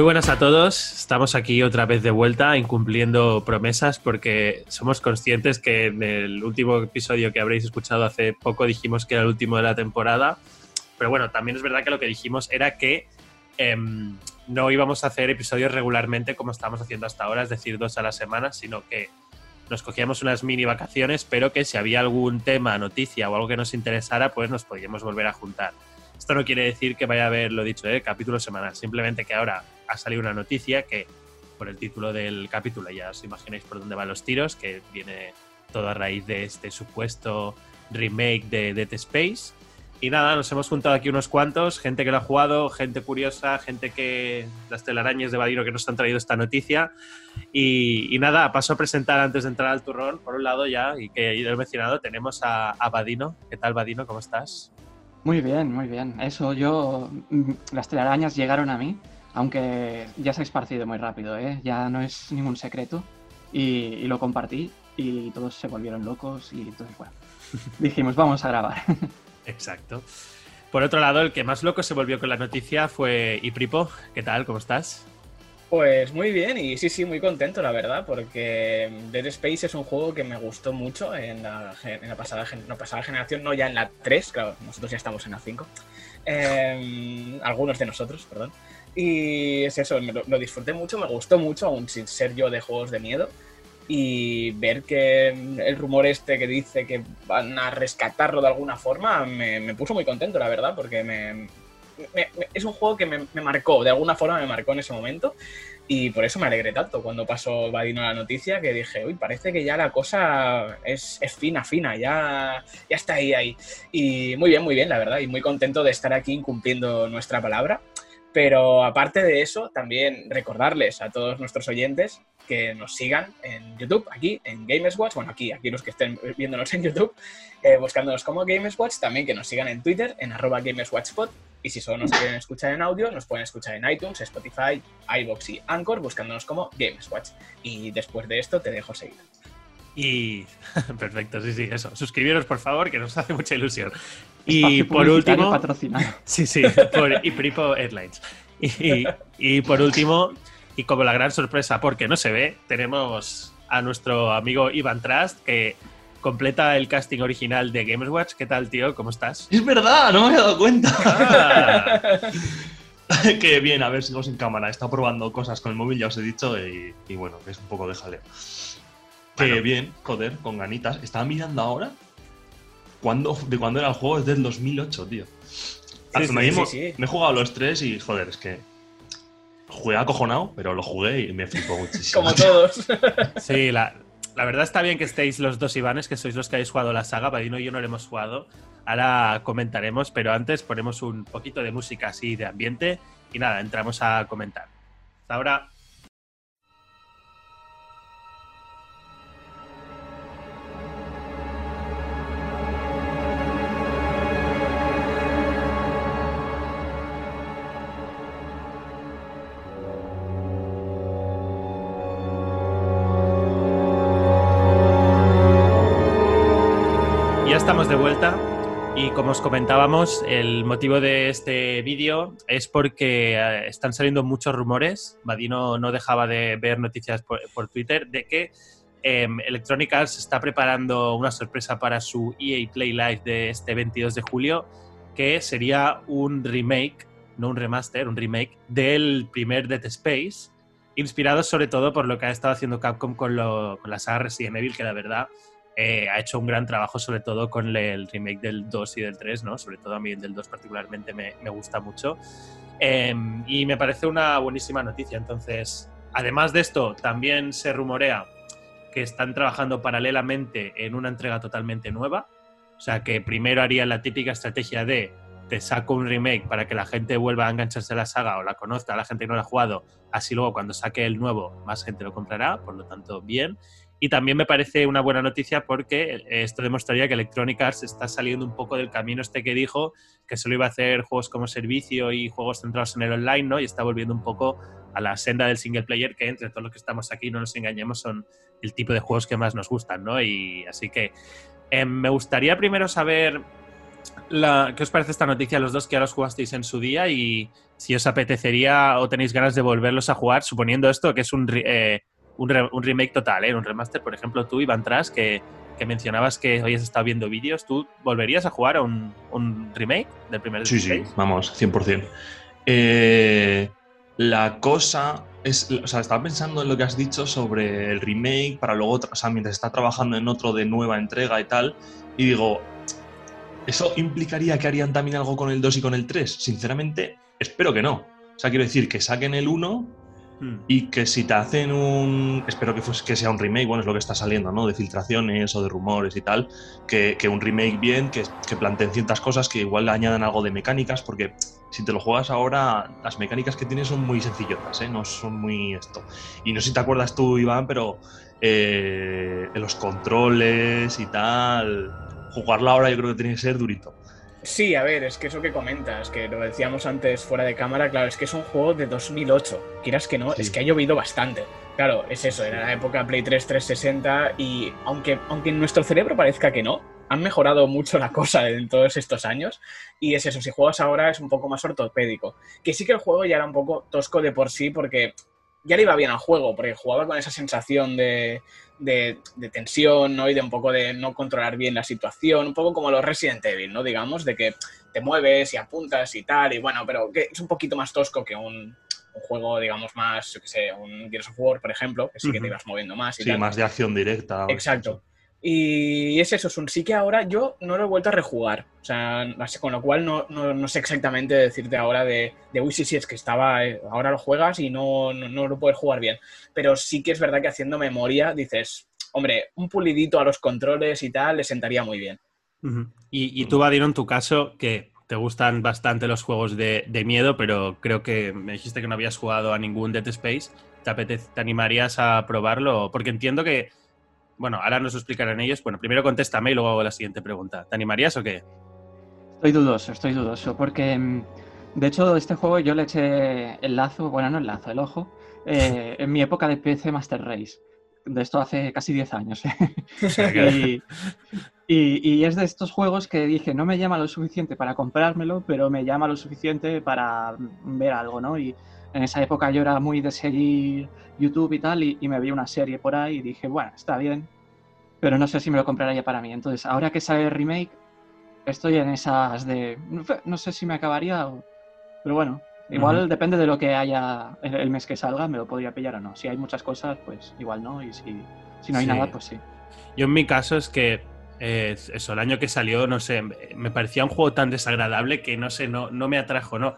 Muy buenas a todos, estamos aquí otra vez de vuelta incumpliendo promesas porque somos conscientes que en el último episodio que habréis escuchado hace poco dijimos que era el último de la temporada, pero bueno, también es verdad que lo que dijimos era que em, no íbamos a hacer episodios regularmente como estábamos haciendo hasta ahora, es decir, dos a la semana, sino que nos cogíamos unas mini vacaciones, pero que si había algún tema, noticia o algo que nos interesara, pues nos podíamos volver a juntar. Esto no quiere decir que vaya a haber, lo dicho, ¿eh? capítulo semanal, simplemente que ahora ha salido una noticia que, por el título del capítulo, ya os imagináis por dónde van los tiros, que viene todo a raíz de este supuesto remake de Dead Space. Y nada, nos hemos juntado aquí unos cuantos, gente que lo ha jugado, gente curiosa, gente que. las telarañas de Vadino que nos han traído esta noticia. Y, nada, paso a presentar antes de entrar al turrón, por un lado ya, y que he mencionado, tenemos a, a Vadino. ¿Qué tal, Vadino? ¿Cómo estás? Muy bien, muy bien. Eso, yo. Mm, las telarañas llegaron a mí, aunque ya se ha esparcido muy rápido, ¿eh? Ya no es ningún secreto. Y, lo compartí y todos se volvieron locos y entonces, bueno, dijimos, vamos a grabar. Exacto. Por otro lado, el que más loco se volvió con la noticia fue Ipripo. ¿Qué tal? ¿Cómo estás? Pues muy bien y sí, sí, muy contento, la verdad, porque Dead Space es un juego que me gustó mucho en la, pasada, pasada generación, no ya en la 3, claro, nosotros ya estamos en la 5. Em, algunos de nosotros, perdón. Y es eso, lo, disfruté mucho, me gustó mucho, aún sin ser yo de juegos de miedo. Y ver que el rumor este que dice que van a rescatarlo de alguna forma me, me puso muy contento, la verdad, porque me, es un juego que me, marcó, de alguna forma me marcó en ese momento. Y por eso me alegré tanto cuando pasó Vadino la noticia, que dije, uy, parece que ya la cosa es, fina, fina, ya, ya está ahí, ahí. Y muy bien, muy bien, la verdad, y muy contento de estar aquí cumpliendo nuestra palabra. Pero aparte de eso, también recordarles a todos nuestros oyentes que nos sigan en YouTube, aquí en Gameswatch, bueno, aquí, aquí los que estén viéndonos en YouTube, eh, buscándonos como Gameswatch, también que nos sigan en Twitter, en arroba GamesWatchPod, y si solo nos quieren escuchar en audio, nos pueden escuchar en iTunes, Spotify, iBox y Anchor, buscándonos como Gameswatch. Y después de esto te dejo seguir. Y perfecto, sí, sí, eso. Suscribiros, por favor, que nos hace mucha ilusión. Y por último. Sí, sí, por Ipripo Airlines. Y, y, por último, y como la gran sorpresa, porque no se ve, tenemos a nuestro amigo Ivan Trust, que completa el casting original de Games Watch. ¿Qué tal, tío? ¿Cómo estás? Es verdad, no me había dado cuenta. Ah. que bien, a ver, sigo sin cámara. He estado probando cosas con el móvil, ya os he dicho, y, bueno, es un poco de jaleo. Que bien, joder, con ganitas. Estaba mirando ahora cuando, de cuándo era el juego, es del 2008, tío. Sí, me, he jugado los tres y, joder, es que jugué acojonado, pero lo jugué y me flipó muchísimo. Como todos. sí, la, la verdad está bien que estéis los dos Ivanes, que sois los que habéis jugado la saga. Padino y yo no lo hemos jugado. Ahora comentaremos, pero antes ponemos un poquito de música así de ambiente y nada, entramos a comentar. Hasta ahora. Y como os comentábamos, el motivo de este vídeo es porque eh, están saliendo muchos rumores, Vadino no dejaba de ver noticias por, Twitter, de que em, Electronic Arts está preparando una sorpresa para su EA Play Live de este 22 de julio, que sería un remake, no un remaster, un remake del primer Dead Space, inspirado sobre todo por lo que ha estado haciendo Capcom con, con la saga Resident que la verdad eh, ha hecho un gran trabajo, sobre todo con el remake del 2 y del 3, ¿no? Sobre todo a mí el del 2 particularmente me, gusta mucho. Em, y me parece una buenísima noticia. Entonces, además de esto, también se rumorea que están trabajando paralelamente en una entrega totalmente nueva. O sea, que primero harían la típica estrategia de te saco un remake para que la gente vuelva a engancharse a la saga o la conozca, la gente que no la ha jugado, así luego cuando saque el nuevo más gente lo comprará, por lo tanto bien. Y también me parece una buena noticia porque esto demostraría que Electronic Arts está saliendo un poco del camino este que dijo, que solo iba a hacer juegos como servicio y juegos centrados en el online, ¿no? Y está volviendo un poco a la senda del single player, que entre todos los que estamos aquí, no nos engañemos, son el tipo de juegos que más nos gustan, ¿no? Y así que em, me gustaría primero saber ¿qué os parece esta noticia los dos que ahora os jugasteis en su día y si os apetecería o tenéis ganas de volverlos a jugar, suponiendo esto que es un, eh, un, remake total, ¿eh? un remaster? Por ejemplo, tú, Iván Tras, que, que mencionabas que hoy has estado viendo vídeos, ¿tú volverías a jugar a un, un remake del primer Sí, sí, vamos, 100%. Eh, la cosa es, o sea, estaba pensando en lo que has dicho sobre el remake para luego, o sea, mientras está trabajando en otro de nueva entrega y tal, y digo, ¿eso implicaría que harían también algo con el 2 y con el 3? Sinceramente, espero que no. O sea, quiero decir, que saquen el 1 hmm. Y que si te hacen un. Espero que, que sea un remake, bueno, es lo que está saliendo, ¿no? De filtraciones o de rumores y tal. Que, un remake bien, que, que planteen ciertas cosas, que igual le añadan algo de mecánicas, porque si te lo juegas ahora, las mecánicas que tienes son muy sencillotas, ¿eh? no son muy esto. Y no sé si te acuerdas tú, Iván, pero eh, los controles y tal, jugarla ahora yo creo que tiene que ser durito. Sí, a ver, es que eso que comentas, que lo decíamos antes fuera de cámara, claro, es que es un juego de 2008. Quieras que no, es que ha llovido bastante. Claro, es eso, era la época Play 3 360 y aunque, aunque en nuestro cerebro parezca que no, han mejorado mucho la cosa en todos estos años. Y es eso, si juegas ahora es un poco más ortopédico. Que sí que el juego ya era un poco tosco de por sí, porque ya le iba bien al juego, porque jugaba con esa sensación de, de, tensión, ¿no? Y de un poco de no controlar bien la situación, un poco como los Resident Evil, ¿no? Digamos, de que te mueves y apuntas y tal, y bueno, pero que es un poquito más tosco que un, juego, digamos, más, yo qué sé, un Gears of War, por ejemplo, que sí que te ibas moviendo más y sí, más de acción directa. Exacto. Y es eso, es un sí que ahora yo no lo he vuelto a rejugar. O sea, con lo cual no, no, sé exactamente decirte ahora de, de uy, sí, sí, es que estaba, eh, ahora lo juegas y no, no, lo puedes jugar bien. Pero sí que es verdad que haciendo memoria dices, hombre, un pulidito a los controles y tal le sentaría muy bien. y, y, tú, Vadino, en tu caso, que te gustan bastante los juegos de, de, miedo, pero creo que me dijiste que no habías jugado a ningún Dead Space. ¿Te, ¿Te animarías a probarlo? Porque entiendo que bueno, ahora nos explicarán ellos. Bueno, primero contéstame y luego hago la siguiente pregunta. ¿Te animarías o qué? Estoy dudoso, estoy dudoso, porque mm, de hecho este juego yo le eché el lazo, bueno, no el lazo, el ojo, eh, en mi época de PC Master Race. De esto hace casi 10 años. ¿eh? y, y, es de estos juegos que dije, no me llama lo suficiente para comprármelo, pero me llama lo suficiente para ver algo, ¿no? Y, en esa época yo era muy de seguir YouTube y tal, y, me vi una serie por ahí y dije, bueno, está bien, pero no sé si me lo compraría para mí. Entonces, ahora que sale el remake, estoy en esas de, no sé si me acabaría, pero bueno, igual depende de lo que haya el mes que salga, me lo podría pillar o no. Si hay muchas cosas, pues igual no, y si, si no hay nada, pues sí. Yo en mi caso es que eh, eso, el año que salió, no sé, me parecía un juego tan desagradable que no sé, no, no me atrajo, ¿no?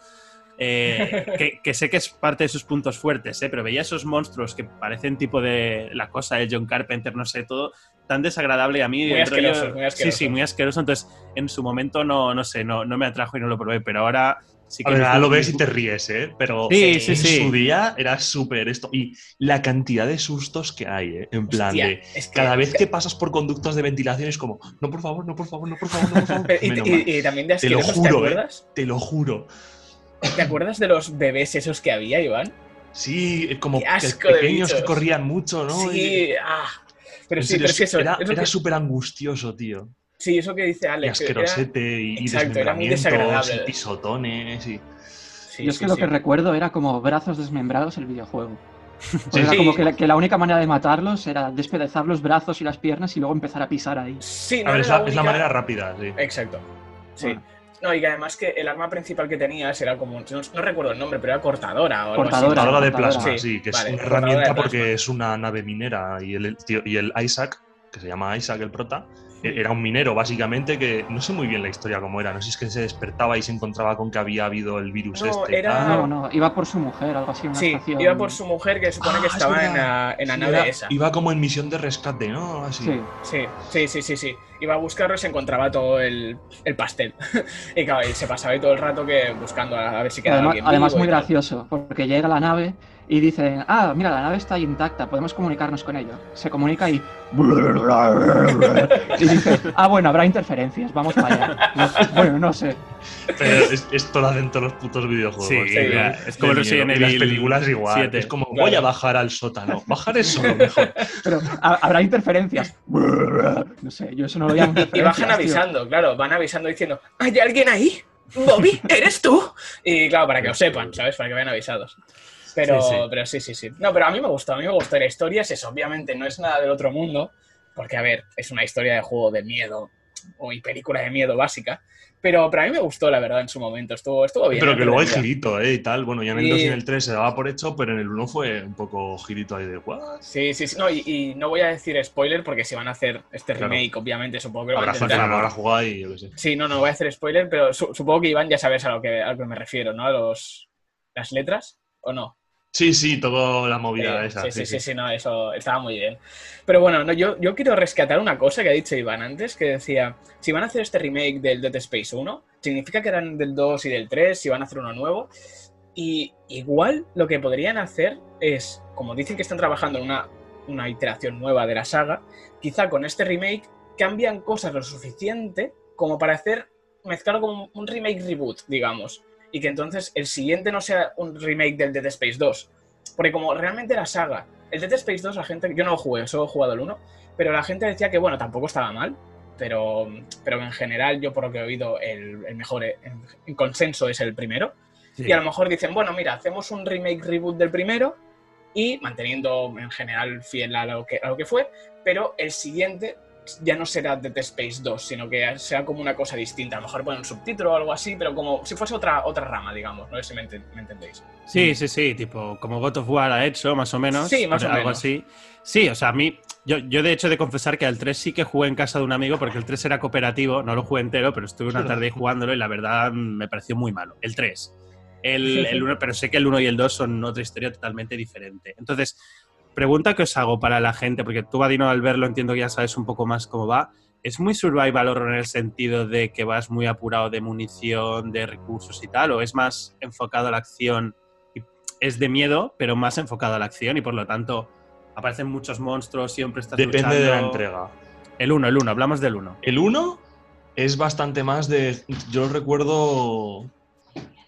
Eh, que, sé que es parte de sus puntos fuertes, ¿eh? pero veía esos monstruos que parecen tipo de la cosa de John Carpenter, no sé, todo tan desagradable a mí. Muy asqueroso, muy asqueroso. Sí, sí, muy asqueroso. Entonces, en su momento no, no sé, no, no me atrajo y no lo probé, pero ahora sí que. lo ves y te ríes, ¿eh? Pero en su día era súper esto. Y la cantidad de sustos que hay, ¿eh? En plan de. cada vez que pasas por conductos de ventilación es como, no, por favor, no, por favor, no, por favor, no, por favor. y, también de te lo juro, ¿te, ¿eh? te lo juro. ¿Te acuerdas de los bebés esos que había, Iván? Sí, como pequeños que corrían mucho, ¿no? Sí, ah. Pero sí, pero es que eso, era, era súper angustioso, tío. Sí, eso que dice Alex. Y asquerosete y, exacto, era muy desagradable. y pisotones y... Sí, Yo es que lo que recuerdo era como brazos desmembrados el videojuego. era como que la, única manera de matarlos era despedazar los brazos y las piernas y luego empezar a pisar ahí. Sí, no a ver, es, la, manera rápida, sí. Exacto. Sí. No, y que además que el arma principal que tenías era como, no, recuerdo el nombre, pero era cortadora o cortadora, de plasma, sí, que es una herramienta porque es una nave minera y el, y el Isaac, que se llama Isaac el prota, era un minero, básicamente, que no sé muy bien la historia cómo era. No sé si es que se despertaba y se encontraba con que había habido el virus este. Era... No, no, iba por su mujer, algo así. Una sí, iba por su mujer, que supone que ah, estaba en la, en la nave esa. Iba como en misión de rescate, ¿no? Así. Sí. sí, sí, sí, sí, Iba a buscarlo y se encontraba todo el, el pastel. y claro, y se pasaba ahí todo el rato que buscando a, ver si quedaba además, alguien Además, muy gracioso, porque llega la nave y dicen, ah, mira, la nave está intacta, podemos comunicarnos con ella. Se comunica y... y dice, ah, bueno, habrá interferencias, vamos para allá. bueno, no sé. Pero es, esto lo hacen todos los putos videojuegos. Sí, es como. Y Evil Las películas igual. 7. Es como, voy a bajar al sótano. Bajar es solo mejor. Pero ha- habrá interferencias. No sé, yo eso no lo llamo Y bajan tío. avisando, claro, van avisando diciendo, ¿hay alguien ahí? Bobby, ¿eres tú? Y claro, para que lo sepan, ¿sabes? Para que vayan avisados. Pero Sí, sí, pero sí, sí, sí. No, pero a mí me gustó, a mí me gustó. La historia es eso, obviamente no es nada del otro mundo, porque, a ver, es una historia de juego de miedo, o y película de miedo básica, pero, pero a mí me gustó, la verdad, en su momento. Estuvo, estuvo bien. Pero que luego hay girito, ¿eh? Y tal. Bueno, ya en el Y- 2 y en el 3 se daba por hecho, pero en el 1 fue un poco girito ahí de, ¿what? Sí, sí, sí. No, y, y no voy a decir spoiler porque si van a hacer este Claro. remake, obviamente, supongo que lo van a intentar. habrá jugado y yo qué sé. Sí, no, no voy a hacer spoiler, pero su- supongo que Iván ya sabes a lo que, a lo que me refiero, ¿no? A los, las letras, ¿o no? Sí, sí, toda la movida Eh, esa. sí, sí, sí, sí, no, eso estaba muy bien. Pero bueno, no, yo, yo quiero rescatar una cosa que ha dicho Iván antes, que decía, si van a hacer este remake del Dead Space 1, significa que eran del 2 y del 3, si van a hacer uno nuevo. Y igual lo que podrían hacer es, como dicen que están trabajando en una, una iteración nueva de la saga, quizá con este remake cambian cosas lo suficiente como para hacer, mezclarlo como un remake reboot, digamos. Y que entonces el siguiente no sea un remake del Dead Space 2. Porque como realmente la saga, el Dead Space 2, la gente, yo no lo jugué, solo he jugado el 1, pero la gente decía que bueno, tampoco estaba mal, pero, pero en general yo por lo que he oído el, el mejor en, en consenso es el primero. Sí. Y a lo mejor dicen, bueno, mira, hacemos un remake reboot del primero y manteniendo en general fiel a lo que, a lo que fue, pero el siguiente ya no será Dead Space 2, sino que será como una cosa distinta. A lo mejor poner un subtítulo o algo así, pero como si fuese otra, otra rama, digamos. No sé si me, enten- me entendéis. Sí, sí, sí, tipo, como God of War ha hecho, más o menos. Sí, más o algo menos. así. Sí, o sea, a mí, yo, yo de hecho he de confesar que al 3 sí que jugué en casa de un amigo, porque el 3 era cooperativo, no lo jugué entero, pero estuve una tarde ahí jugándolo y la verdad me pareció muy malo. El 3. El, el 1, pero sé que el 1 y el 2 son otra historia totalmente diferente. Entonces, pregunta que os hago para la gente, porque tú, Vadino, al verlo entiendo que ya sabes un poco más cómo va. ¿Es muy survival horror en el sentido de que vas muy apurado de munición, de recursos y tal? ¿O es más enfocado a la acción? y Es de miedo, pero más enfocado a la acción y por lo tanto aparecen muchos monstruos, siempre estás Depende de la entrega. El 1, el 1, hablamos del 1. El 1 es bastante más de. Yo lo recuerdo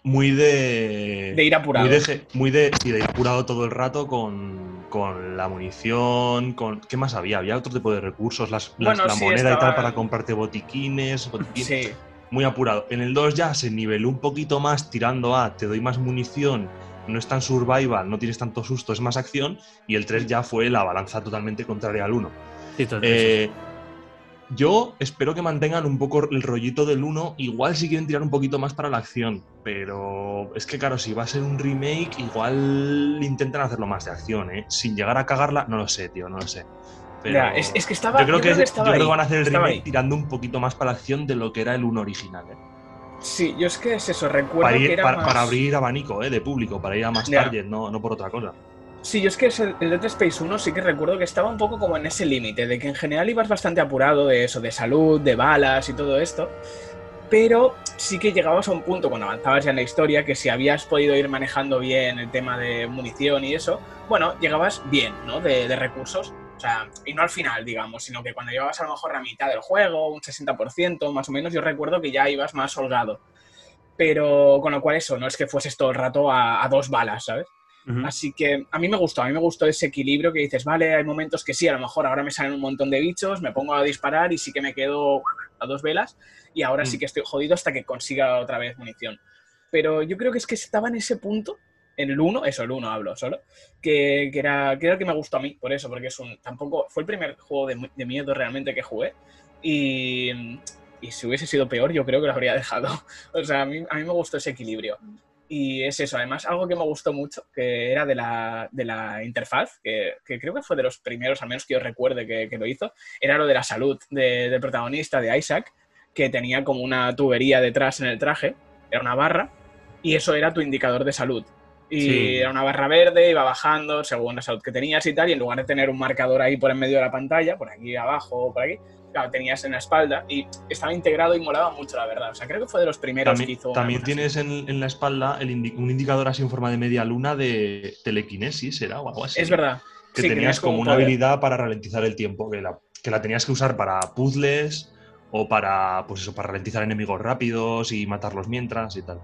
muy de. De ir apurado. Muy de, ge- muy de, sí, de ir apurado todo el rato con, con la munición. con ¿Qué más había? Había otro tipo de recursos, las, las- Bueno, la sí, moneda y tal para comprarte botiquines. botiquines Sí, Muy apurado. En el 2 ya se niveló un poquito más tirando a te doy más munición. No es tan survival, no tienes tanto susto, es más acción. Y el 3 ya fue la balanza totalmente contraria al 1. Sí, Eh, yo espero que mantengan un poco el rollito del 1. Igual si quieren tirar un poquito más para la acción. Pero es que, claro, si va a ser un remake, igual intentan hacerlo más de acción, ¿eh? Sin llegar a cagarla, no lo sé, tío, no lo sé. Pero Ya, es, es que estaba. yo creo que, estaba yo creo que van a hacer el remake ahí. tirando un poquito más para la acción de lo que era el 1 original, ¿eh? Sí, yo es que es eso, recuerdo Para, que era para, más- para abrir abanico, ¿eh? De público, para ir a más Ya. target, no, no por otra cosa. Sí, yo es que el, Dead Space 1 sí que recuerdo que estaba un poco como en ese límite, de que en general ibas bastante apurado de eso, de salud, de balas y todo esto, pero sí que llegabas a un punto cuando avanzabas ya en la historia que si habías podido ir manejando bien el tema de munición y eso, bueno, llegabas bien, ¿no? De, recursos, o sea, y no al final, digamos, sino que cuando llevabas a lo mejor la mitad del juego, un 60% más o menos, yo recuerdo que ya ibas más holgado. Pero con lo cual eso, no es que fueses todo el rato a, a dos balas, ¿sabes? Así que a mí me gustó, a mí me gustó ese equilibrio que dices, vale, hay momentos que sí, a lo mejor ahora me salen un montón de bichos, me pongo a disparar y sí que me quedo a dos velas y ahora Mm. sí que estoy jodido hasta que consiga otra vez munición. Pero yo creo que es que estaba en ese punto, en el 1, eso, el 1 hablo solo, que, que era, que era el que me gustó a mí, por eso, porque es un, tampoco, fue el primer juego de, de miedo realmente que jugué y, y si hubiese sido peor yo creo que lo habría dejado. O sea, a mí, a mí me gustó ese equilibrio. Y es eso, además, algo que me gustó mucho, que era de la, de la interfaz, que, que creo que fue de los primeros, al menos que yo recuerde que, que lo hizo, era lo de la salud de- del protagonista, de Isaac, que tenía como una tubería detrás en el traje, era una barra, y eso era tu indicador de salud. Y Sí. era una barra verde, iba bajando según la salud que tenías y tal, y en lugar de tener un marcador ahí por en medio de la pantalla, por aquí abajo o por aquí, claro, tenías en la espalda y estaba integrado y molaba mucho, la verdad. O sea, creo que fue de los primeros que También, hizo. una también tienes en, en la espalda el indi- un indicador así en forma de media luna de telequinesis, ¿era? O algo así. Es verdad. Que Sí, tenías como un una poder. habilidad para ralentizar el tiempo, que la, que la tenías que usar para puzzles o para, pues eso, para ralentizar enemigos rápidos y matarlos mientras y tal.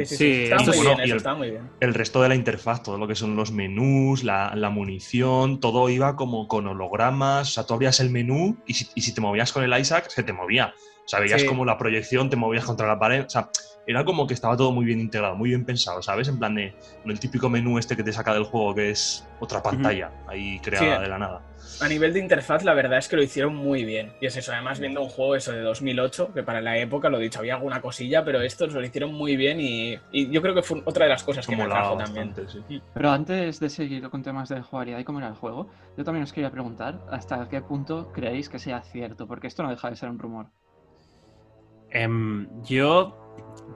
Sí, sí, sí. Sí, Está muy bien, eso el- está muy bien. El resto de la interfaz, todo lo que son los menús, la, la munición, todo iba como con hologramas. O sea, tú abrías el menú y si, y si te movías con el Isaac, se te movía. O sea, veías como la proyección, te movías contra la pared. O sea, era como que estaba todo muy bien integrado, muy bien pensado, ¿sabes? En plan de no el típico menú este que te saca del juego, que es otra pantalla ahí creada Sí. de la nada. A nivel de interfaz, la verdad es que lo hicieron muy bien. Y es eso, además viendo un juego eso de 2008, que para la época, lo dicho, había alguna cosilla, pero estos lo hicieron muy bien y, y yo creo que fue otra de las cosas que me atrajo también. sí. Pero antes de seguir con temas de jugabilidad y cómo era el juego, yo también os quería preguntar hasta qué punto creéis que sea cierto, porque esto no deja de ser un rumor. Em, yo,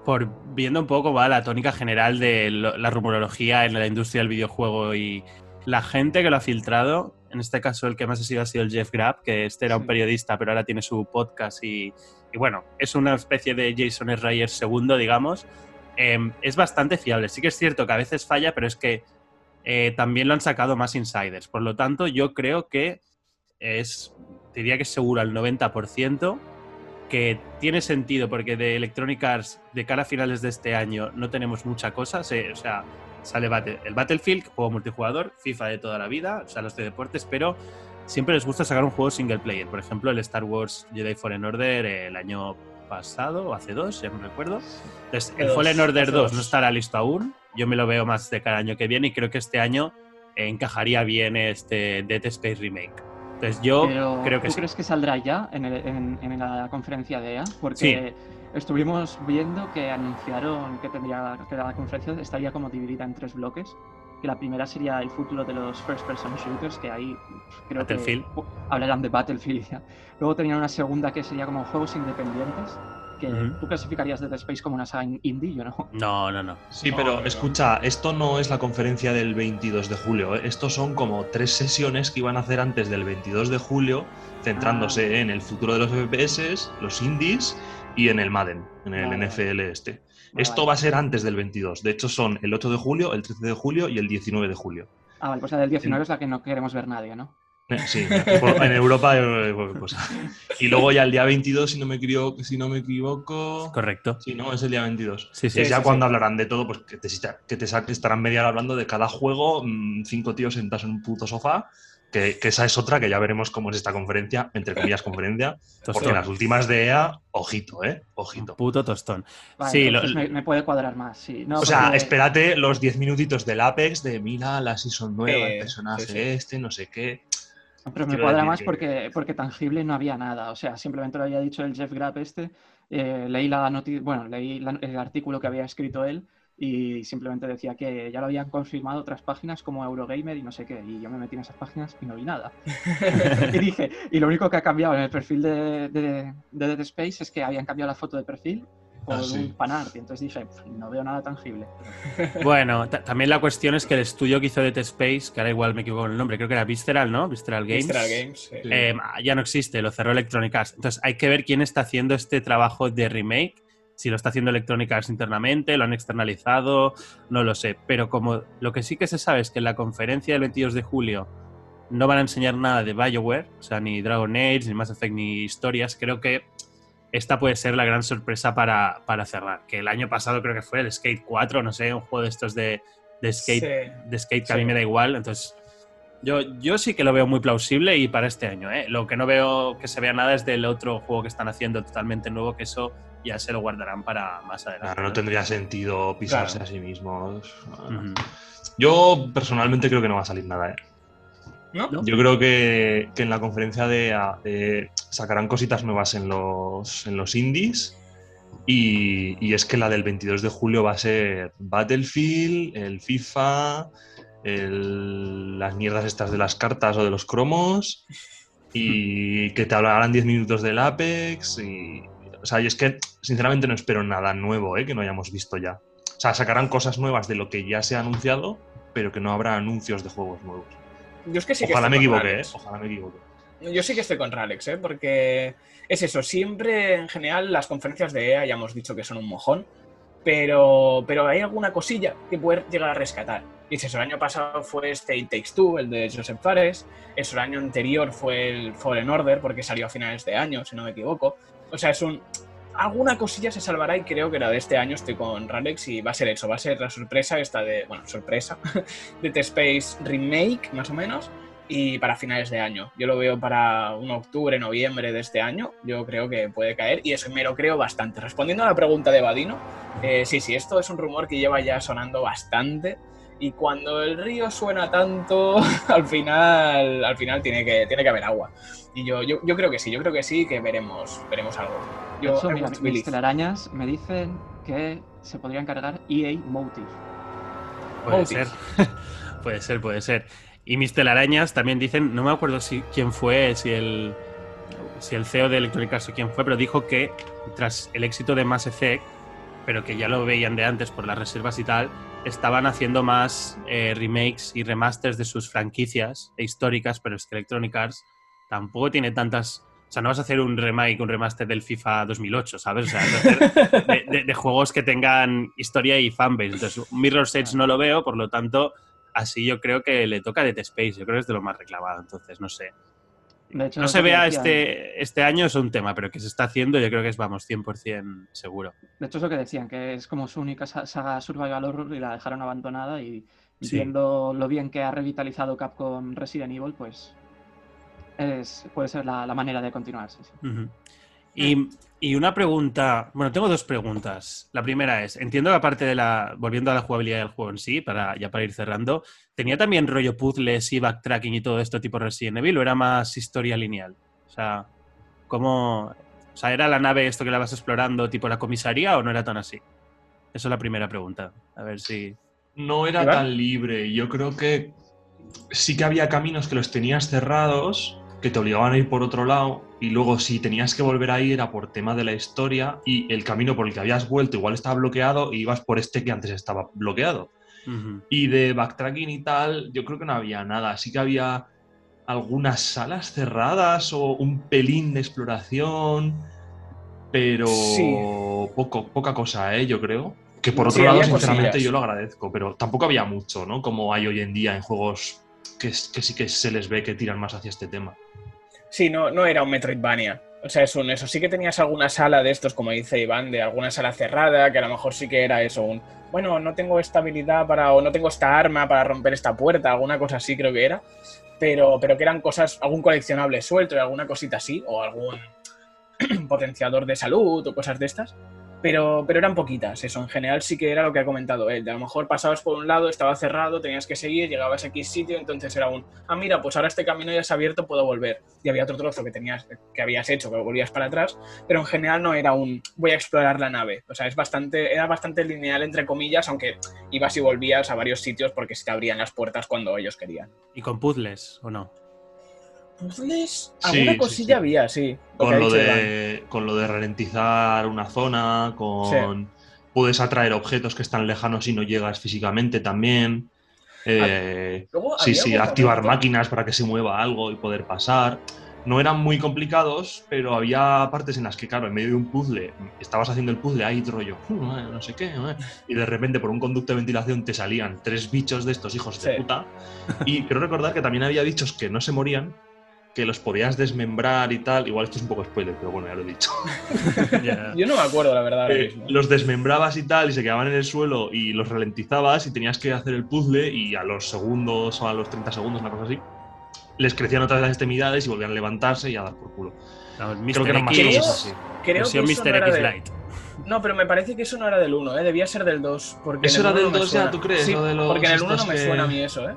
por viendo un poco va la tónica general de lo- la rumorología en la industria del videojuego y la gente que lo ha filtrado, en este caso el que más ha sido ha sido el Jeff Grapp, que este era un Sí. periodista, pero ahora tiene su podcast y, y bueno, es una especie de Jason Schreier segundo, digamos. Em, es bastante fiable. Sí que es cierto que a veces falla, pero es que eh, también lo han sacado más insiders. Por lo tanto, yo creo que es, diría que es seguro al 90% que tiene sentido porque de Electronic Arts de cara a finales de este año no tenemos mucha cosa, se- o sea, sale Battle- el Battlefield, juego multijugador, FIFA de toda la vida, o sea, los de deportes, pero siempre les gusta sacar un juego single player, por ejemplo, el Star Wars Jedi Fallen Order el año pasado o hace dos, ya no recuerdo. Entonces, el Dos, Fallen Order hace 2 dos. no estará listo aún, yo me lo veo más de cada año que viene y creo que este año encajaría bien este Dead Space Remake. Entonces yo Pero, creo que ¿tú sí. crees que saldrá ya en, el- en- en la conferencia de EA? Porque estuvimos viendo que anunciaron que tendría que la conferencia estaría como dividida en tres bloques. Que la primera sería el futuro de los first person shooters, que ahí creo Battlefield. que hablarán de Battlefield. ya. Luego tenían una segunda que sería como juegos independientes, que tú clasificarías Dead Space como una saga indie, yo no. No, no, no. Sí, No, pero no, escucha, esto no es la conferencia del 22 de julio. ¿eh? Estos son como tres sesiones que iban a hacer antes del 22 de julio, centrándose Ah. en el futuro de los FPS, los indies y en el Madden, en el Vale. NFL este. Vale, Esto va a ser antes del 22. De hecho, son el 8 de julio, el 13 de julio y el 19 de julio. Ah, vale, pues la del 19 es la que no queremos ver nadie, ¿no? Eh, Sí, en Europa. eh, cualquier cosa. Y luego ya el día 22, si no me equivoco, si no me equivoco Correcto. Sí, no, es el día 22. Sí, sí. es Sí, ya sí, cuando sí. hablarán de todo, pues que te, que te estarán media hora hablando de cada juego, mm, cinco tíos sentados en un puto sofá, que, que esa es otra, que ya veremos cómo es esta conferencia, entre comillas conferencia, porque Tostón. las últimas de EA, ojito, ¿eh? Un Ojito. puto tostón. Vale, Sí, lo- me, me puede cuadrar más, sí. No, O sea, porque- espérate los 10 minutitos del Apex de mira la season nueva, Eh, el personaje sí, sí. este, no sé qué. Pero me cuadra más que- porque, porque tangible no había nada. O sea, simplemente lo había dicho el Jeff Grapp este. eh, leí la bueno, leí la- el artículo que había escrito él y simplemente decía que ya lo habían confirmado otras páginas como Eurogamer y no sé qué. Y yo me metí en esas páginas y no vi nada. y dije, y lo único que ha cambiado en el perfil de, de, de Dead Space es que habían cambiado la foto de perfil por Ah, sí. un fanart. Y entonces dije, "Pff, no veo nada tangible. Bueno, ta- también la cuestión es que el estudio que hizo Dead Space, que ahora igual me equivoco en el nombre, creo que era Visceral, ¿no? Visceral Games. Visceral Games. Sí. eh, ya no existe, lo cerró Electronic Arts. Entonces hay que ver quién está haciendo este trabajo de remake. Si lo está haciendo Electronic Arts internamente, lo han externalizado, no lo sé. Pero como lo que sí que se sabe es que en la conferencia del 22 de julio no van a enseñar nada de BioWare, o sea, ni Dragon Age, ni Mass Effect, ni historias, creo que esta puede ser la gran sorpresa para, para cerrar. Que el año pasado creo que fue el Skate 4, no sé, un juego de estos de, de skate Sí. de skate que a mí me da igual. Entonces, yo, yo sí que lo veo muy plausible y para este año. ¿eh? Lo que no veo que se vea nada es del otro juego que están haciendo totalmente nuevo, que eso ya se lo guardarán para más adelante. Claro, no tendría sentido pisarse Claro. a sí mismos. Yo personalmente creo que no va a salir nada, ¿eh? Yo creo que, que en la conferencia de EA eh, sacarán cositas nuevas en los, en los indies. Y, y es que la del 22 de julio va a ser Battlefield, el FIFA, el- las mierdas estas de las cartas o de los cromos. Y que te hablarán 10 minutos del Apex. Y, o sea, y es que sinceramente no espero nada nuevo ¿eh? que no hayamos visto ya. O sea, sacarán cosas nuevas de lo que ya se ha anunciado, pero que no habrá anuncios de juegos nuevos. Yo es que sí que Ojalá me equivoque, ¿eh? Ojalá me equivoque. Yo sí que estoy con Ralex, ¿eh? porque es eso, siempre en general las conferencias de EA ya hemos dicho que son un mojón, pero, pero hay alguna cosilla que poder llegar a rescatar. Dices, el año pasado fue este It Takes Two, el de Joseph Fares. Eso, el año anterior fue el Fallen Order, porque salió a finales de año, si no me equivoco. O sea, es un. Alguna cosilla se salvará y creo que la de este año estoy con Ralex y va a ser eso, va a ser la sorpresa esta de. Bueno, sorpresa. de The Space Remake, más o menos. Y para finales de año. Yo lo veo para un octubre, noviembre de este año. Yo creo que puede caer y eso me lo creo bastante. Respondiendo a la pregunta de Vadino, eh, sí, sí, esto es un rumor que lleva ya sonando bastante y cuando el río suena tanto, al final, al final tiene que, tiene que haber agua. Y yo, yo, yo creo que sí, yo creo que sí, que veremos, veremos algo. Yo, de hecho, mira, mis telarañas me dicen que se podría encargar EA Motive. Puede ser. puede ser, puede ser. Y mis telarañas también dicen, no me acuerdo si quién fue, si el, si el CEO de Electronic Arts o quién fue, pero dijo que tras el éxito de Mass Effect, pero que ya lo veían de antes por las reservas y tal, estaban haciendo más eh, remakes y remasters de sus franquicias históricas, pero es que Electronic Arts tampoco tiene tantas. O sea, no vas a hacer un remake, un remaster del FIFA 2008, ¿sabes? O sea, de, juegos que tengan historia y fanbase. Entonces, Mirror's Edge no lo veo, por lo tanto, así yo creo que le toca Dead Space. Yo creo que es de lo más reclamado. Entonces, no sé no se vea este, este año es un tema, pero que se está haciendo yo creo que es, vamos, 100% seguro. De hecho es lo que decían, que es como su única saga survival horror y la dejaron abandonada y viendo lo bien que ha revitalizado Capcom Resident Evil, pues es, puede ser la, manera de continuar. Sí, y, y, una pregunta, bueno, tengo dos preguntas. La primera es, entiendo la parte de la, volviendo a la jugabilidad del juego en sí, para, ya para ir cerrando, ¿tenía también rollo puzzles y backtracking y todo esto tipo Resident Evil o era más historia lineal? O sea, ¿cómo, o sea, ¿era la nave esto que la vas explorando tipo la comisaría o no era tan así? Esa es la primera pregunta. A ver si... No era tan libre. Yo creo que sí que había caminos que los tenías cerrados, que te obligaban a ir por otro lado y luego si tenías que volver ahí era por tema de la historia y el camino por el que habías vuelto igual estaba bloqueado y ibas por este que antes estaba bloqueado. Y de backtracking y tal, yo creo que no había nada. Sí que había algunas salas cerradas o un pelín de exploración, pero poco, poca cosa, ¿eh? yo creo. Que por otro lado, sinceramente, yo lo agradezco, pero tampoco había mucho, ¿no? Como hay hoy en día en juegos que, que sí que se les ve que tiran más hacia este tema. Sí, no, no era un Metroidvania. O sea, es un eso. Sí que tenías alguna sala de estos, como dice Iván, de alguna sala cerrada, que a lo mejor sí que era eso, un bueno, no tengo estabilidad para, o no tengo esta arma para romper esta puerta, alguna cosa así creo que era. Pero, pero que eran cosas, algún coleccionable suelto y alguna cosita así, o algún potenciador de salud o cosas de estas. Pero, pero eran poquitas, eso. En general sí que era lo que ha comentado él. De a lo mejor pasabas por un lado, estaba cerrado, tenías que seguir, llegabas a X sitio, entonces era un, ah, mira, pues ahora este camino ya se ha abierto, puedo volver. Y había otro trozo que tenías, que habías hecho, que volvías para atrás, pero en general no era un, voy a explorar la nave. O sea, es bastante, era bastante lineal, entre comillas, aunque ibas y volvías a varios sitios porque se te abrían las puertas cuando ellos querían. ¿Y con puzzles o no? Puzzles, alguna cosilla había, sí. Con lo, de, con lo de ralentizar una zona, con... Puedes atraer objetos que están lejanos y no llegas físicamente también. Eh, sí, sí, activar máquinas para que se mueva algo y poder pasar. No eran muy complicados, pero había partes en las que, claro, en medio de un puzzle, estabas haciendo el puzzle ahí rollo, uh, no sé qué, y de repente por un conducto de ventilación te salían tres bichos de estos hijos de puta. Y quiero recordar que también había bichos que no se morían, que los podías desmembrar y tal. Igual esto es un poco spoiler, pero bueno, ya lo he dicho. Yo no me acuerdo, la verdad. Eh, los desmembrabas y tal, y se quedaban en el suelo y los ralentizabas y tenías que hacer el puzzle y a los segundos o a los 30 segundos, una cosa así, les crecían otras las extremidades y volvían a levantarse y a dar por culo. creo que eran más cosas así. Creo que Mr. X Light. No, pero me parece que eso no era del 1, ¿eh? debía ser del 2. Porque ¿Eso era del 2 ya, tú crees? Sí, porque en el 1 no me suena a mí eso, ¿eh?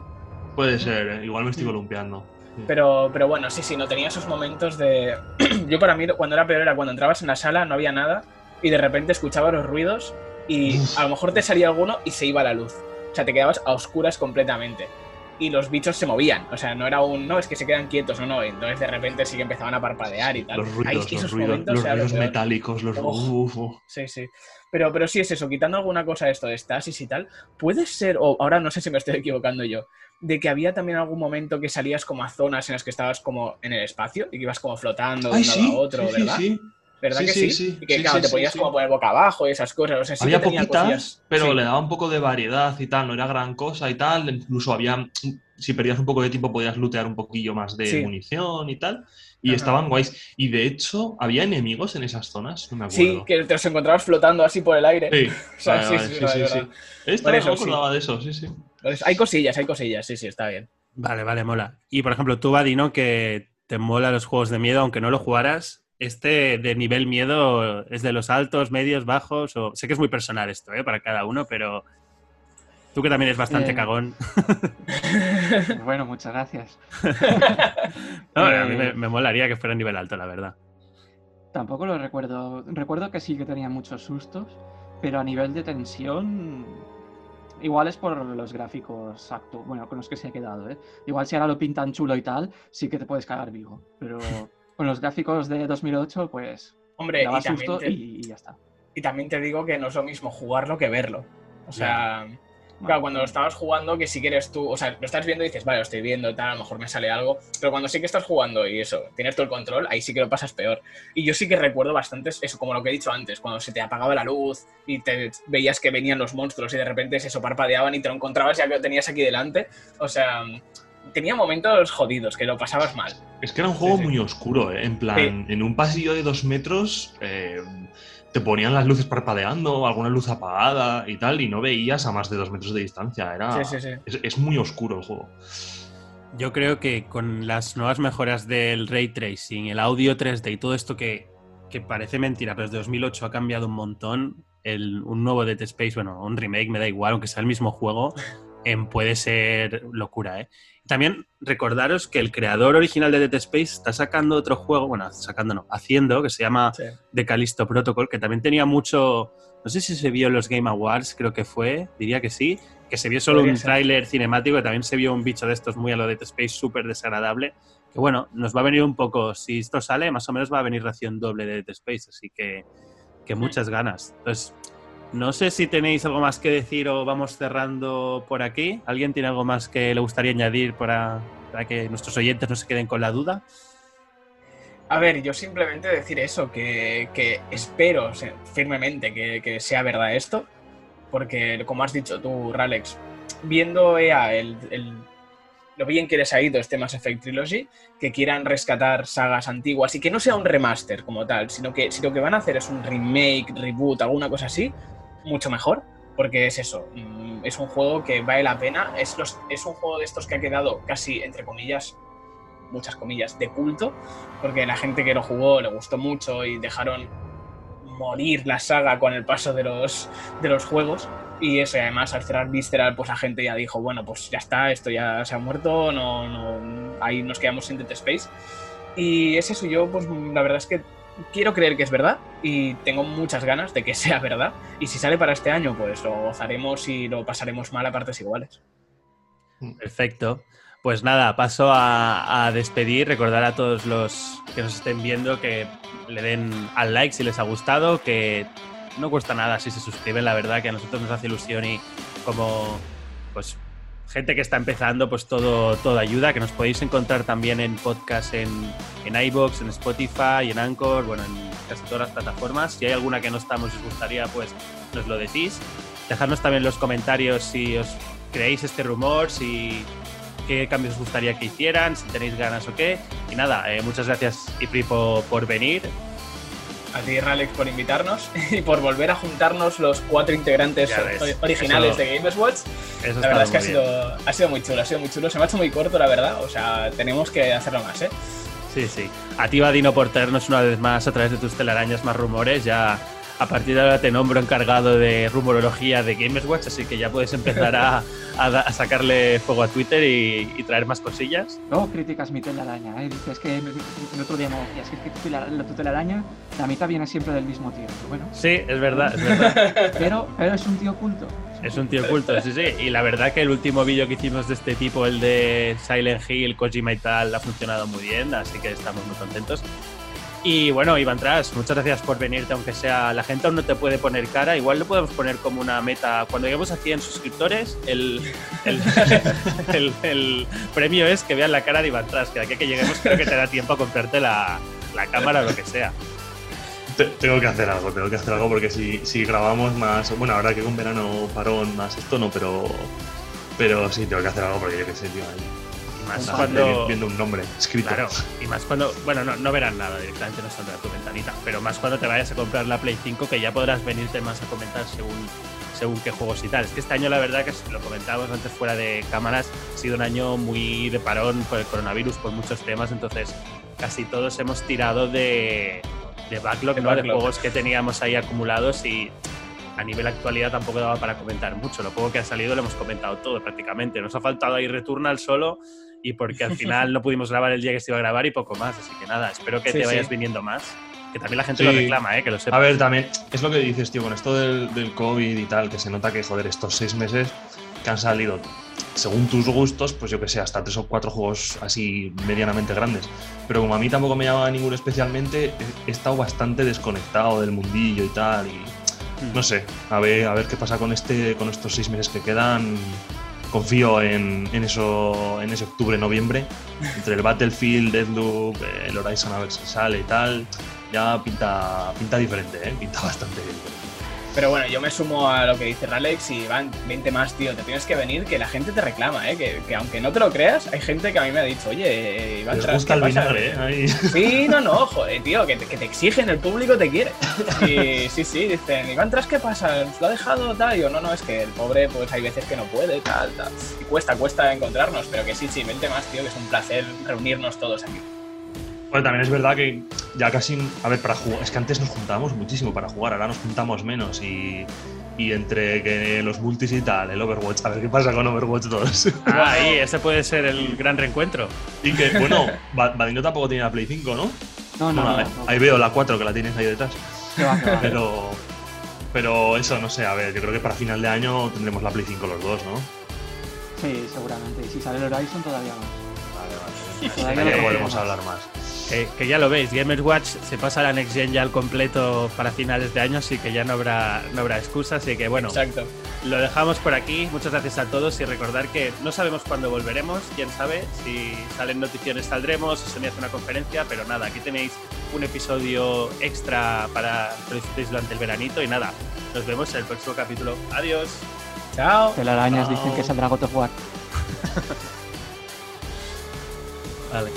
Puede ser, ¿eh? igual me estoy columpiando. Pero, pero bueno, sí, sí, no tenía esos momentos de. Yo para mí, cuando era peor, era cuando entrabas en la sala, no había nada, y de repente escuchabas los ruidos, y a lo mejor te salía alguno y se iba la luz. O sea, te quedabas a oscuras completamente. Y los bichos se movían. O sea, no era un. No, es que se quedan quietos o no. Entonces de repente sí que empezaban a parpadear y tal. Los ruidos, los, ruidos, metálicos, los. Sí, sí. Pero, pero sí es eso, quitando alguna cosa de esto de estasis y tal, puede ser, o ahora no sé si me estoy equivocando yo, de que había también algún momento que salías como a zonas en las que estabas como en el espacio y que ibas como flotando de un lado a otro, ¿verdad? Sí, ¿Verdad Sí, que sí, sí? sí. Y que Sí, claro, sí, te sí. como poner boca abajo y esas cosas. O sea, sí había que tenía poquitas, cosillas. pero Sí. le daba un poco de variedad y tal, no era gran cosa y tal. Incluso había, si perdías un poco de tiempo, podías lootear un poquillo más de Sí. munición y tal. Y Ajá. estaban guays. Y de hecho, había enemigos en esas zonas, no me acuerdo. Sí, que te los encontrabas flotando así por el aire. Sí, O sea, vale, sí, vale, sí, sí. Esta no me sí. acordaba de eso, sí, sí. Entonces, hay cosillas, hay cosillas, sí, sí, está bien. Vale, vale, mola. Y por ejemplo, tú, Vadino, que te mola los juegos de miedo, aunque no lo jugaras, este de nivel miedo es de los altos, medios, bajos, o sé que es muy personal esto, ¿eh? Para cada uno, pero tú que también eres bastante Eh, cagón. Bueno, muchas gracias. No, a mí eh, me, me molaría que fuera nivel alto, la verdad. Tampoco lo recuerdo. Recuerdo que sí que tenía muchos sustos, pero a nivel de tensión, igual es por los gráficos actu bueno, con los que se ha quedado, ¿eh? Igual si ahora lo pintan chulo y tal, sí que te puedes cagar vivo. Pero con los gráficos de 2008, pues Hombre, daba y susto te, y, ya está. y también te digo que no es lo mismo jugarlo que verlo. O sea, claro, cuando lo estabas jugando, que si quieres tú, o sea, lo estás viendo y dices, vale, lo estoy viendo, tal, a lo mejor me sale algo, pero cuando sí que estás jugando y eso, tienes todo el control, ahí sí que lo pasas peor. Y yo sí que recuerdo bastantes, eso, como lo que he dicho antes, cuando se te apagaba la luz y te veías que venían los monstruos y de repente se eso parpadeaban y te lo encontrabas ya que lo tenías aquí delante. O sea, tenía momentos jodidos, que lo pasabas mal. Es que era un juego Sí, sí. muy oscuro, ¿eh? En plan, en un pasillo de dos metros eh, te ponían las luces parpadeando, alguna luz apagada y tal, y no veías a más de dos metros de distancia. Era, Sí, sí, sí. Es, es muy oscuro el juego. Yo creo que con las nuevas mejoras del ray tracing, el audio 3D y todo esto que, que parece mentira, pero desde 2008 ha cambiado un montón, el- un nuevo Dead Space, bueno, un remake, me da igual, aunque sea el mismo juego, em, puede ser locura, ¿eh? También recordaros que el creador original de Dead Space está sacando otro juego, bueno, sacando no, haciendo, que se llama Sí. The Callisto Protocol, que también tenía mucho, no sé si se vio en los Game Awards, creo que fue, diría que sí, que se vio solo Podría un tráiler cinemático, que también se vio un bicho de estos muy a lo de Dead Space, súper desagradable, que bueno, nos va a venir un poco, si esto sale, más o menos va a venir ración doble de Dead Space, así que, que muchas ganas. Entonces, no sé si tenéis algo más que decir o vamos cerrando por aquí. ¿Alguien tiene algo más que le gustaría añadir para, para que nuestros oyentes no se queden con la duda? A ver, yo simplemente decir eso, que, que espero firmemente que, que sea verdad esto, porque como has dicho tú, Ralex, viendo EA el, el- lo bien que les ha ido este Mass Effect Trilogy, que quieran rescatar sagas antiguas y que no sea un remaster como tal, sino que si lo que van a hacer es un remake, reboot, alguna cosa así, mucho mejor, porque es eso, mm, es un juego que vale la pena, es, los, es un juego de estos que ha quedado casi, entre comillas, muchas comillas, de culto, porque la gente que lo jugó le gustó mucho y dejaron morir la saga con el paso de los, de los juegos. Y eso, además al cerrar Visceral, pues la gente ya dijo, bueno, pues ya está, esto ya se ha muerto, no, no, ahí nos quedamos sin Dead Space. Y es eso, yo pues la verdad es que quiero creer que es verdad y tengo muchas ganas de que sea verdad. Y si sale para este año, pues lo gozaremos y lo pasaremos mal a partes iguales. Perfecto. Pues nada, paso a, a despedir, recordar a todos los que nos estén viendo que le den al like si les ha gustado, que no cuesta nada si se suscriben, la verdad que a nosotros nos hace ilusión y como pues gente que está empezando, pues todo, todo ayuda, que nos podéis encontrar también en podcast en, en iVoox, en Spotify, en Anchor, bueno, en casi todas las plataformas. Si hay alguna que no estamos y os gustaría, pues nos lo decís. Dejadnos también los comentarios si os creéis este rumor, si qué cambios os gustaría que hicieran, si tenéis ganas o qué. Y nada, eh, muchas gracias Ipripo por venir. A ti, Ralex, por invitarnos y por volver a juntarnos los cuatro integrantes ves, originales eso- de Gamers Watch. Eso La verdad es que ha bien. sido, ha sido muy chulo, ha sido muy chulo. Se me ha hecho muy corto, la verdad. O sea, tenemos que hacerlo más, ¿eh? Sí, sí. A ti, Vadino, por traernos una vez más a través de tus telarañas más rumores. Ya a partir de ahora te nombro encargado de rumorología de Gamers Watch, así que ya puedes empezar a, a a sacarle fuego a Twitter y, y traer más cosillas. Luego criticas mi telaraña, ¿eh? Dices que el otro día me decías que, que tu, tela- la- tu telaraña, la mitad viene siempre del mismo tío. Bueno, Sí, es verdad, es verdad. pero, pero es un tío oculto. Es un tío oculto, sí, sí. Y la verdad que el último vídeo que hicimos de este tipo, el de Silent Hill, Kojima y tal, ha funcionado muy bien, así que estamos muy contentos. Y bueno, Iván Tras, muchas gracias por venirte, aunque sea la gente aún no te puede poner cara, igual lo podemos poner como una meta. Cuando lleguemos a 100 suscriptores, el, el, premio es que vean la cara de Iván Tras, que de aquí que lleguemos creo que te da tiempo a comprarte la, la cámara o lo que sea. tengo que hacer algo, tengo que hacer algo porque si, si grabamos más. Bueno, ahora que con verano parón más esto no, pero. Pero sí, tengo que hacer algo porque yo qué sé, tío. Ahí, más cuando- viendo un nombre escrito. Claro, y más cuando, bueno, no, no verán nada, directamente no saldrá tu ventanita, pero más cuando te vayas a comprar la Play 5 que ya podrás venirte más a comentar según, según qué juegos y tal. Es que este año la verdad que lo comentábamos antes fuera de cámaras, ha sido un año muy de parón por el coronavirus, por muchos temas, entonces casi todos hemos tirado de, de backlog, De ¿no? de backlog. juegos que teníamos ahí acumulados y a nivel actualidad tampoco daba para comentar mucho. Lo poco que ha salido lo hemos comentado todo prácticamente. Nos ha faltado ahí Returnal solo y porque al final no pudimos grabar el día que se iba a grabar y poco más. Así que nada, espero que Sí, te sí. vayas viniendo más. Que también la gente Sí. lo reclama, ¿eh? que lo sepa. A ver, también es lo que dices, tío, con esto del, del COVID y tal, que se nota que, joder, estos seis meses que han salido, según tus gustos, pues yo que sé, hasta tres o cuatro juegos así medianamente grandes. Pero como a mí tampoco me llamaba ninguno especialmente, he, he estado bastante desconectado del mundillo y tal. Y Mm. no sé, a ver, a ver qué pasa con, este, con estos seis meses que quedan. Confío en, eso, en ese octubre, noviembre, entre el Battlefield, Deathloop, el Horizon a ver si sale y tal, ya pinta, pinta diferente, ¿eh? pinta bastante bien. Pero bueno, yo me sumo a lo que dice Ralex y van 20 más, tío. Te tienes que venir, que la gente te reclama, ¿eh? Que, que aunque no te lo creas, hay gente que a mí me ha dicho, oye, eh, Iván, Les Tras, gusta ¿qué el pasa?". vinagre, ¿eh? Ahí. Sí, no, no, joder, tío, que te, que te exigen, el público te quiere. Y sí, sí, dicen, Iván Tras, ¿qué pasa? ¿Lo ha dejado tal? Y yo, no, no, es que el pobre, pues hay veces que no puede, tal, tal. Y cuesta, cuesta encontrarnos, pero que sí, sí, 20 más, tío, que es un placer reunirnos todos aquí. Bueno, también es verdad que ya casi. A ver, para jugar. Es que antes nos juntábamos muchísimo para jugar, ahora nos juntamos menos y. Y entre que los multis y tal, el Overwatch, a ver qué pasa con Overwatch 2. Ah, ahí, ese puede ser el gran reencuentro. y que, bueno, Ba- Vadino tampoco tiene la Play 5, ¿no? No, no, Bueno, no. ahí, no. veo la 4 que la tienes ahí detrás. Que va, que va. Pero. Pero eso, no sé, a ver, yo creo que para final de año tendremos la Play 5 los dos, ¿no? Sí, seguramente. Y si sale el Horizon, todavía más. Vale, vale. Todavía no podremos podemos. hablar más. Que, que ya lo veis, Gamers Watch se pasa la Next Gen ya al completo para finales de año, así que ya no habrá, no habrá excusa. Así que bueno, Exacto. lo dejamos por aquí. Muchas gracias a todos y recordar que no sabemos cuándo volveremos, quién sabe, si salen noticiones saldremos, si se me hace una conferencia, pero nada, aquí tenéis un episodio extra para que lo disfrutéis durante el veranito y nada, nos vemos en el próximo capítulo. Adiós. Chao. Telarañas dicen que saldrá God of War. Vale.